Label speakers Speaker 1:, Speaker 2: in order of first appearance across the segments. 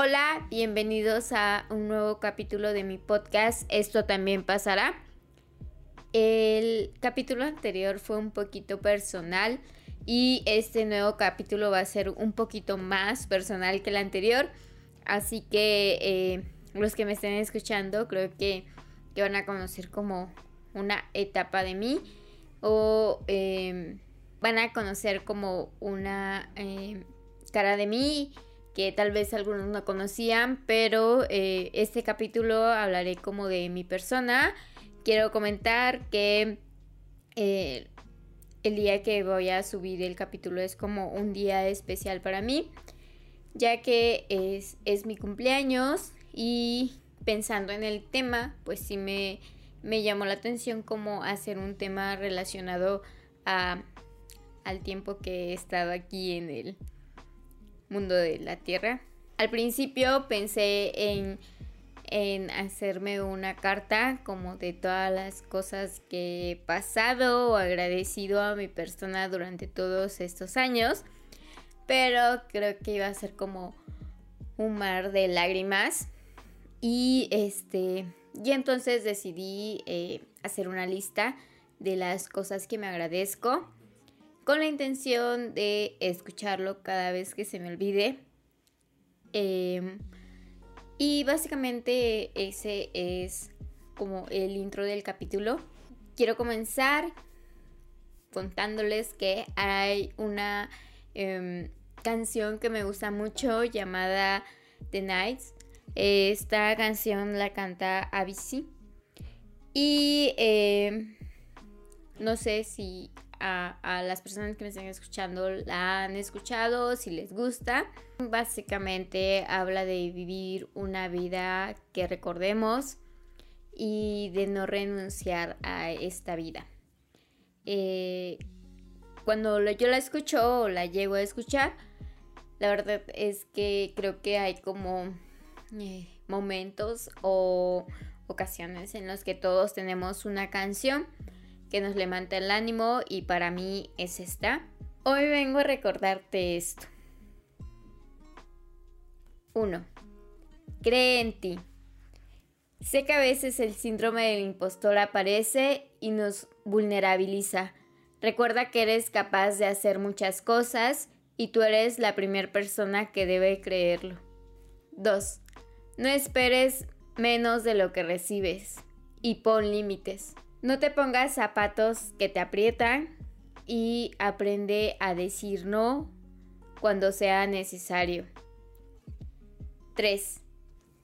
Speaker 1: Hola, bienvenidos a un nuevo capítulo de mi podcast. Esto también pasará. El capítulo anterior fue un poquito personal y este nuevo capítulo va a ser un poquito más personal que el anterior. Así que eh, los que me estén escuchando creo que, van a conocer como una etapa de mí o em, van a conocer como una em, cara de mí que tal vez algunos no conocían, pero eh, este capítulo hablaré como de mi persona. Quiero comentar que eh, el día que voy a subir el capítulo es como un día especial para mí, ya que es, es mi cumpleaños y pensando en el tema, pues sí me, me llamó la atención como hacer un tema relacionado a, al tiempo que he estado aquí en el mundo de la Tierra. Al principio pensé en, en hacerme una carta como de todas las cosas que he pasado o agradecido a mi persona durante todos estos años, pero creo que iba a ser como un mar de lágrimas y este y entonces decidí eh, hacer una lista de las cosas que me agradezco con la intención de escucharlo cada vez que se me olvide. Em, y básicamente ese es como el intro del capítulo. Quiero comenzar contándoles que hay una em, canción que me gusta mucho llamada The Nights. Esta canción la canta Avicii. Y em, no sé si a, las personas que me están escuchando la han escuchado, si les gusta. Básicamente habla de vivir una vida que recordemos y de no renunciar a esta vida. Eh, cuando yo la escucho o la llego a escuchar, la verdad es que creo que hay como eh, momentos o ocasiones en los que todos tenemos una canción que nos levanta el ánimo y para mí es esta. Hoy vengo a recordarte esto. 1. Cree en ti. Sé que a veces el síndrome del impostor aparece y nos vulnerabiliza. Recuerda que eres capaz de hacer muchas cosas y tú eres la primera persona que debe creerlo. 2. No esperes menos de lo que recibes y pon límites. No te pongas zapatos que te aprietan y aprende a decir no cuando sea necesario. 3.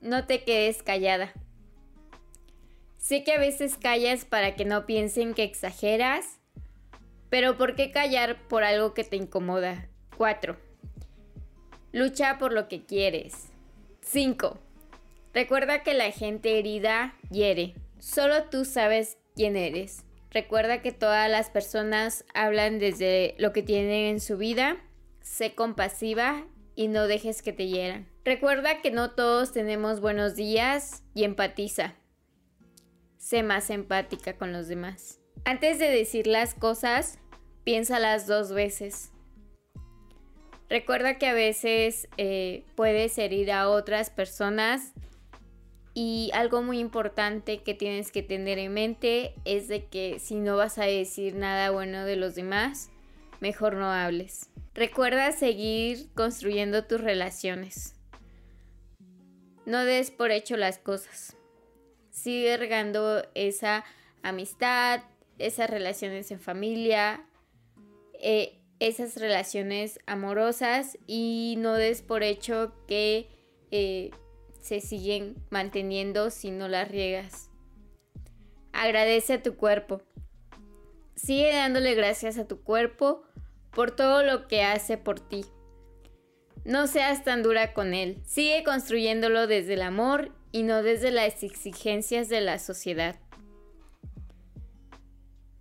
Speaker 1: No te quedes callada. Sé que a veces callas para que no piensen que exageras, pero ¿por qué callar por algo que te incomoda? 4. Lucha por lo que quieres. 5. Recuerda que la gente herida hiere. Solo tú sabes quién eres. Recuerda que todas las personas hablan desde lo que tienen en su vida. Sé compasiva y no dejes que te hieran. Recuerda que no todos tenemos buenos días y empatiza. Sé más empática con los demás. Antes de decir las cosas, piénsalas dos veces. Recuerda que a veces eh, puedes herir a otras personas y algo muy importante que tienes que tener en mente es de que si no vas a decir nada bueno de los demás, mejor no hables. Recuerda seguir construyendo tus relaciones. No des por hecho las cosas. Sigue regando esa amistad, esas relaciones en familia, eh, esas relaciones amorosas y no des por hecho que eh, se siguen manteniendo si no las riegas. Agradece a tu cuerpo. Sigue dándole gracias a tu cuerpo por todo lo que hace por ti. No seas tan dura con él. Sigue construyéndolo desde el amor y no desde las exigencias de la sociedad.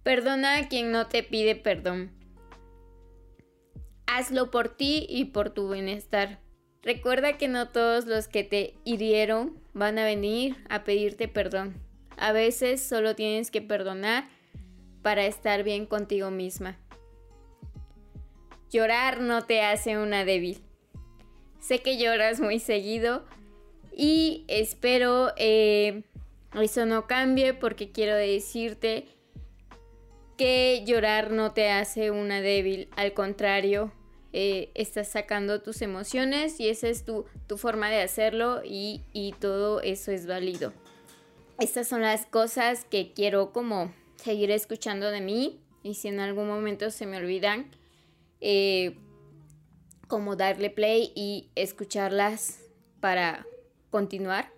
Speaker 1: Perdona a quien no te pide perdón. Hazlo por ti y por tu bienestar. Recuerda que no todos los que te hirieron van a venir a pedirte perdón. A veces solo tienes que perdonar para estar bien contigo misma. Llorar no te hace una débil. sé que lloras muy seguido y espero eh, eso no cambie porque quiero decirte que llorar no te hace una débil, al contrario, eh, estás sacando tus emociones y esa es tu, forma de hacerlo y, todo eso es válido. Estas son las cosas que quiero como seguir escuchando de mí y si en algún momento se me olvidan, eh, como darle play y escucharlas para continuar.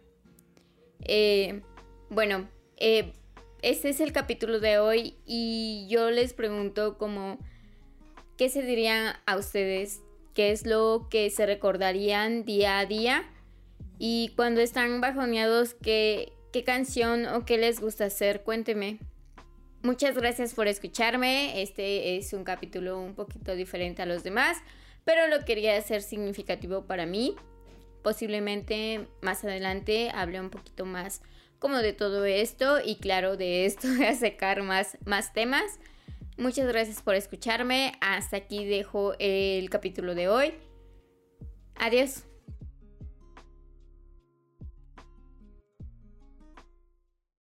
Speaker 1: Eh, bueno, este es el capítulo de hoy y yo les pregunto como, ¿qué se dirían a ustedes? ¿Qué es lo que se recordarían día a día? Y cuando están bajoneados, ¿qué, qué canción o qué les gusta hacer? Cuénteme. Muchas gracias por escucharme. Este es un capítulo un poquito diferente a los demás, pero lo quería hacer significativo para mí. Posiblemente más adelante hable un poquito más como de todo esto y claro, de esto de sacar más, más temas. Muchas gracias por escucharme. Hasta aquí dejo el capítulo de hoy. Adiós.